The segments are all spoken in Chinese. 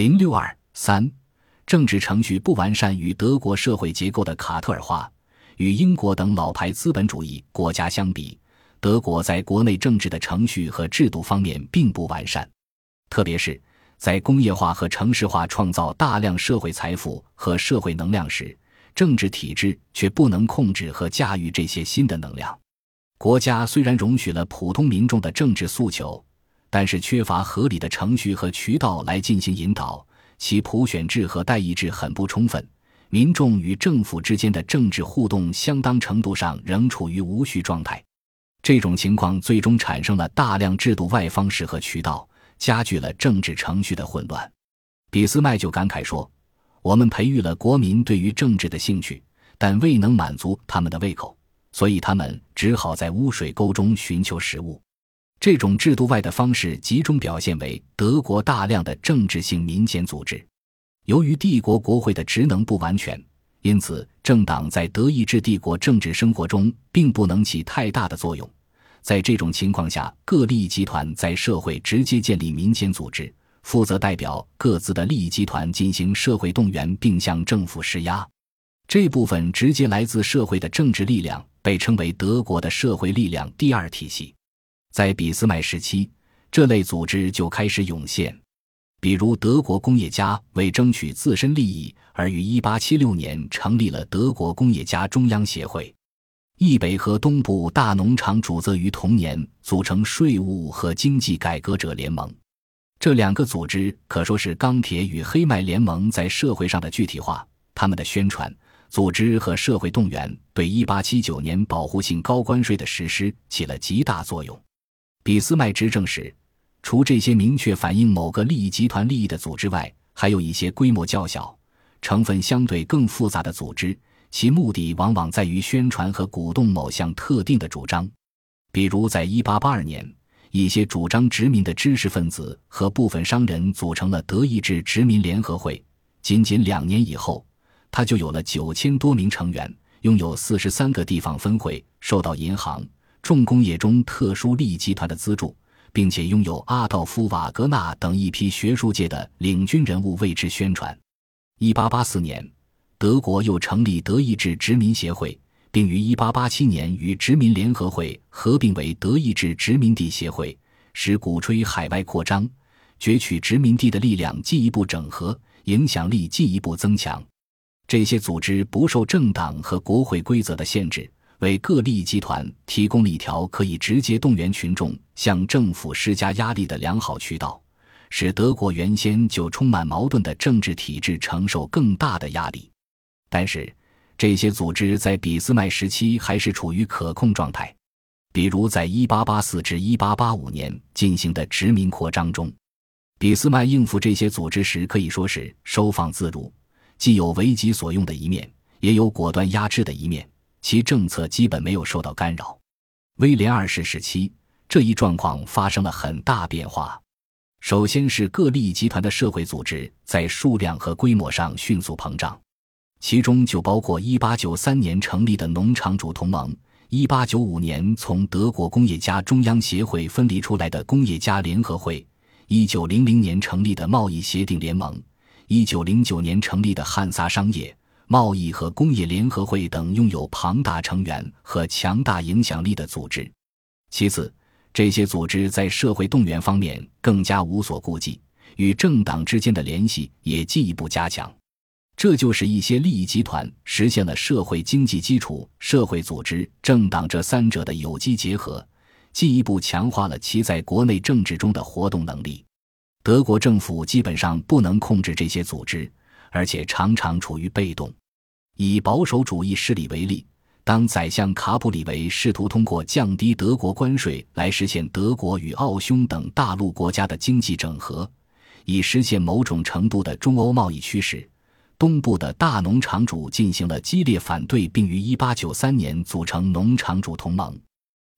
零六二三，政治程序不完善与德国社会结构的卡特尔化，与英国等老牌资本主义国家相比，德国在国内政治的程序和制度方面并不完善，特别是在工业化和城市化创造大量社会财富和社会能量时。政治体制却不能控制和驾驭这些新的能量。国家虽然容许了普通民众的政治诉求，但是缺乏合理的程序和渠道来进行引导，其普选制和代议制很不充分，民众与政府之间的政治互动相当程度上仍处于无序状态。这种情况最终产生了大量制度外方式和渠道，加剧了政治程序的混乱。俾斯麦就感慨说。我们培育了国民对于政治的兴趣，但未能满足他们的胃口，所以他们只好在污水沟中寻求食物。这种制度外的方式集中表现为德国大量的政治性民间组织。由于帝国国会的职能不完全，因此政党在德意志帝国政治生活中并不能起太大的作用。在这种情况下，各利益集团在社会直接建立民间组织。负责代表各自的利益集团进行社会动员，并向政府施压。这部分直接来自社会的政治力量被称为德国的社会力量第二体系。在俾斯麦时期，这类组织就开始涌现。比如，德国工业家为争取自身利益而于1876年成立了德国工业家中央协会。易北和东部大农场主则于同年组成税务和经济改革者联盟。这两个组织可说是钢铁与黑麦联盟在社会上的具体化。他们的宣传、组织和社会动员对1879年保护性高关税的实施起了极大作用。俾斯麦执政时，除这些明确反映某个利益集团利益的组织外，还有一些规模较小、成分相对更复杂的组织，其目的往往在于宣传和鼓动某项特定的主张。比如，在1882年。一些主张殖民的知识分子和部分商人组成了德意志殖民联合会。仅仅两年以后，他就有了九千多名成员，拥有四十三个地方分会，受到银行、重工业中特殊利益集团的资助，并且拥有阿道夫·瓦格纳等一批学术界的领军人物为之宣传。一八八四年，德国又成立德意志殖民协会。并于1887年与殖民联合会合并为德意志殖民地协会，使鼓吹海外扩张、攫取殖民地的力量进一步整合，影响力进一步增强。这些组织不受政党和国会规则的限制，为各利益集团提供了一条可以直接动员群众向政府施加压力的良好渠道，使德国原先就充满矛盾的政治体制承受更大的压力。但是，这些组织在俾斯麦时期还是处于可控状态，比如在1884至1885年进行的殖民扩张中，俾斯麦应付这些组织时可以说是收放自如，既有为己所用的一面，也有果断压制的一面，其政策基本没有受到干扰。威廉二世时期，这一状况发生了很大变化。首先是各利益集团的社会组织在数量和规模上迅速膨胀。其中就包括1893年成立的农场主同盟，1895年从德国工业家中央协会分离出来的工业家联合会，1900年成立的贸易协定联盟，1909年成立的汉萨商业、贸易和工业联合会等拥有庞大成员和强大影响力的组织。其次，这些组织在社会动员方面更加无所顾忌，与政党之间的联系也进一步加强。这就是一些利益集团实现了社会经济基础、社会组织、政党这三者的有机结合，进一步强化了其在国内政治中的活动能力。德国政府基本上不能控制这些组织，而且常常处于被动。以保守主义势力为例，当宰相卡普里维试图通过降低德国关税来实现德国与奥匈等大陆国家的经济整合，以实现某种程度的中欧贸易趋势。东部的大农场主进行了激烈反对，并于1893年组成农场主同盟。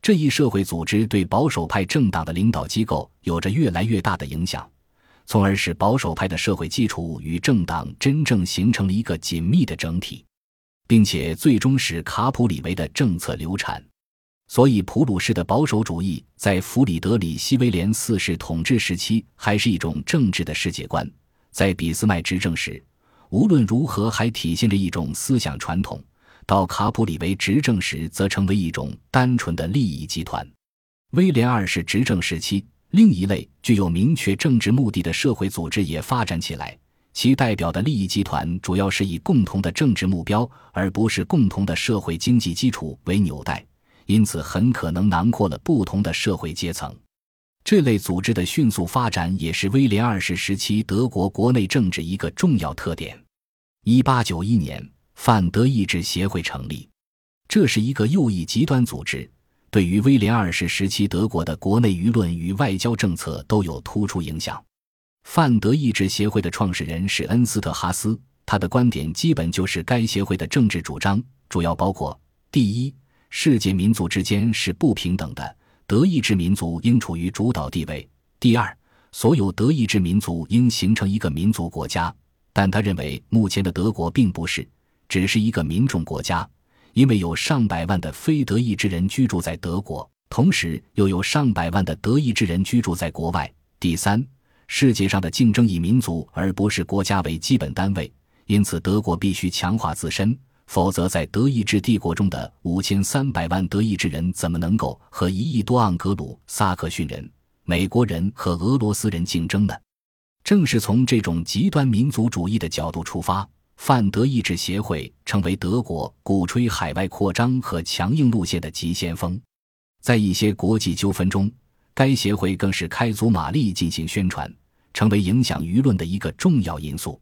这一社会组织对保守派政党的领导机构有着越来越大的影响，从而使保守派的社会基础与政党真正形成了一个紧密的整体，并且最终使卡普里维的政策流产。所以，普鲁士的保守主义在弗里德里希威廉四世统治时期还是一种政治的世界观。在俾斯麦执政时，无论如何还体现着一种思想传统；到卡普里维执政时，则成为一种单纯的利益集团。威廉二世执政时期，另一类具有明确政治目的的社会组织也发展起来，其代表的利益集团主要是以共同的政治目标，而不是共同的社会经济基础为纽带，因此很可能囊括了不同的社会阶层。这类组织的迅速发展也是威廉二世时期德国国内政治一个重要特点。一八九一年，泛德意志协会成立，这是一个右翼极端组织，对于威廉二世时期德国的国内舆论与外交政策都有突出影响。泛德意志协会的创始人是恩斯特哈斯，他的观点基本就是该协会的政治主张，主要包括：第一，世界民族之间是不平等的。德意志民族应处于主导地位。第二，所有德意志民族应形成一个民族国家。但他认为，目前的德国并不是，只是一个民众国家，因为有上百万的非德意志人居住在德国，同时又有上百万的德意志人居住在国外。第三，世界上的竞争以民族而不是国家为基本单位，因此德国必须强化自身。否则，在德意志帝国中的五千三百万德意志人怎么能够和一亿多盎格鲁撒克逊人、美国人和俄罗斯人竞争呢？正是从这种极端民族主义的角度出发，泛德意志协会成为德国鼓吹海外扩张和强硬路线的急先锋。在一些国际纠纷中，该协会更是开足马力进行宣传，成为影响舆论的一个重要因素。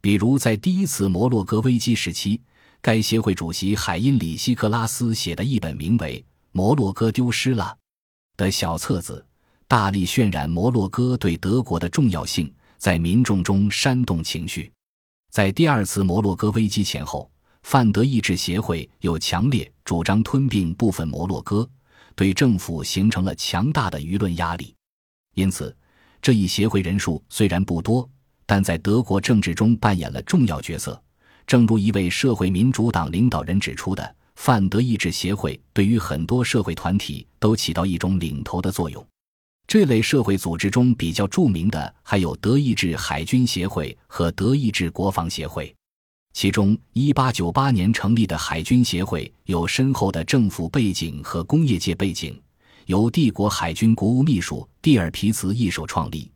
比如，在第一次摩洛哥危机时期。该协会主席海因里希·克拉斯写的一本名为《摩洛哥丢失了》的小册子，大力渲染摩洛哥对德国的重要性，在民众中煽动情绪。在第二次摩洛哥危机前后，范德意志协会又强烈主张吞并部分摩洛哥，对政府形成了强大的舆论压力。因此，这一协会人数虽然不多，但在德国政治中扮演了重要角色。正如一位社会民主党领导人指出的，泛德意志协会对于很多社会团体都起到一种领头的作用。这类社会组织中比较著名的还有德意志海军协会和德意志国防协会。其中，1898年成立的海军协会有深厚的政府背景和工业界背景，由帝国海军国务秘书蒂尔皮茨一手创立。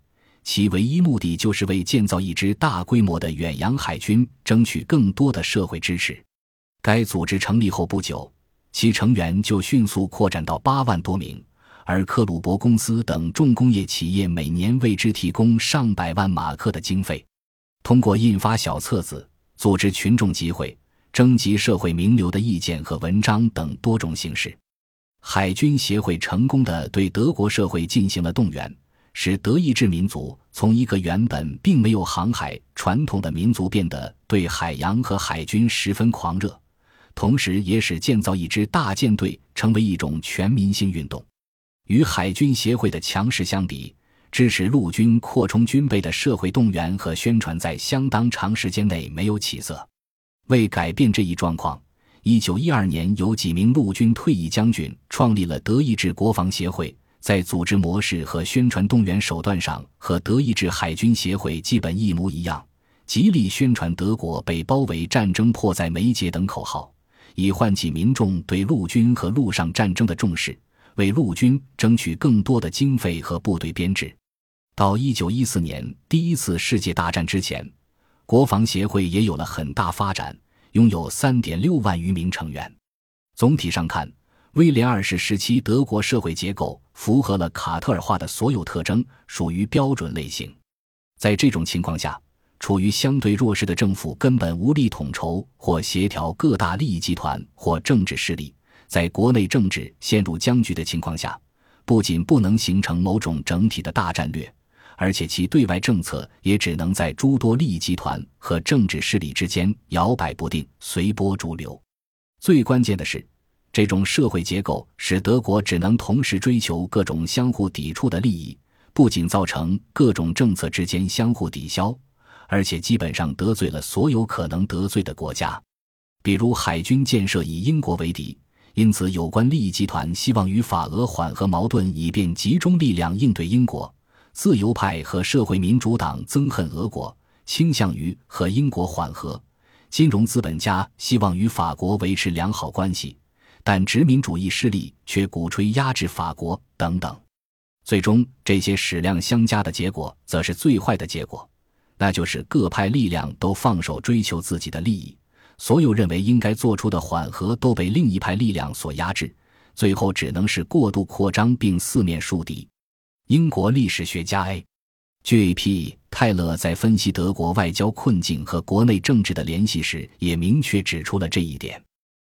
其唯一目的就是为建造一支大规模的远洋海军争取更多的社会支持。该组织成立后不久，其成员就迅速扩展到八万多名，而克鲁伯公司等重工业企业每年为之提供上百万马克的经费。通过印发小册子、组织群众集会、征集社会名流的意见和文章等多种形式，海军协会成功的对德国社会进行了动员。使德意志民族从一个原本并没有航海传统的民族变得对海洋和海军十分狂热，同时也使建造一支大舰队成为一种全民性运动。与海军协会的强势相比，支持陆军扩充军备的社会动员和宣传在相当长时间内没有起色。为改变这一状况，一九一二年有几名陆军退役将军创立了德意志国防协会。在组织模式和宣传动员手段上，和德意志海军协会基本一模一样，极力宣传德国被包围、战争迫在眉睫等口号，以唤起民众对陆军和陆上战争的重视，为陆军争取更多的经费和部队编制。到一九一四年第一次世界大战之前，国防协会也有了很大发展，拥有三点六万余名成员。总体上看。威廉二世时期德国社会结构符合了卡特尔化的所有特征，属于标准类型。在这种情况下，处于相对弱势的政府根本无力统筹或协调各大利益集团或政治势力。在国内政治陷入僵局的情况下，不仅不能形成某种整体的大战略，而且其对外政策也只能在诸多利益集团和政治势力之间摇摆不定、随波逐流。最关键的是。这种社会结构使德国只能同时追求各种相互抵触的利益，不仅造成各种政策之间相互抵消，而且基本上得罪了所有可能得罪的国家。比如海军建设以英国为敌，因此有关利益集团希望与法俄缓和矛盾，以便集中力量应对英国。自由派和社会民主党憎恨俄国，倾向于和英国缓和；金融资本家希望与法国维持良好关系，但殖民主义势力却鼓吹压制法国等等。最终，这些矢量相加的结果，则是最坏的结果，那就是各派力量都放手追求自己的利益，所有认为应该做出的缓和都被另一派力量所压制，最后只能是过度扩张并四面树敌。英国历史学家 A. J. P. 泰勒在分析德国外交困境和国内政治的联系时，也明确指出了这一点。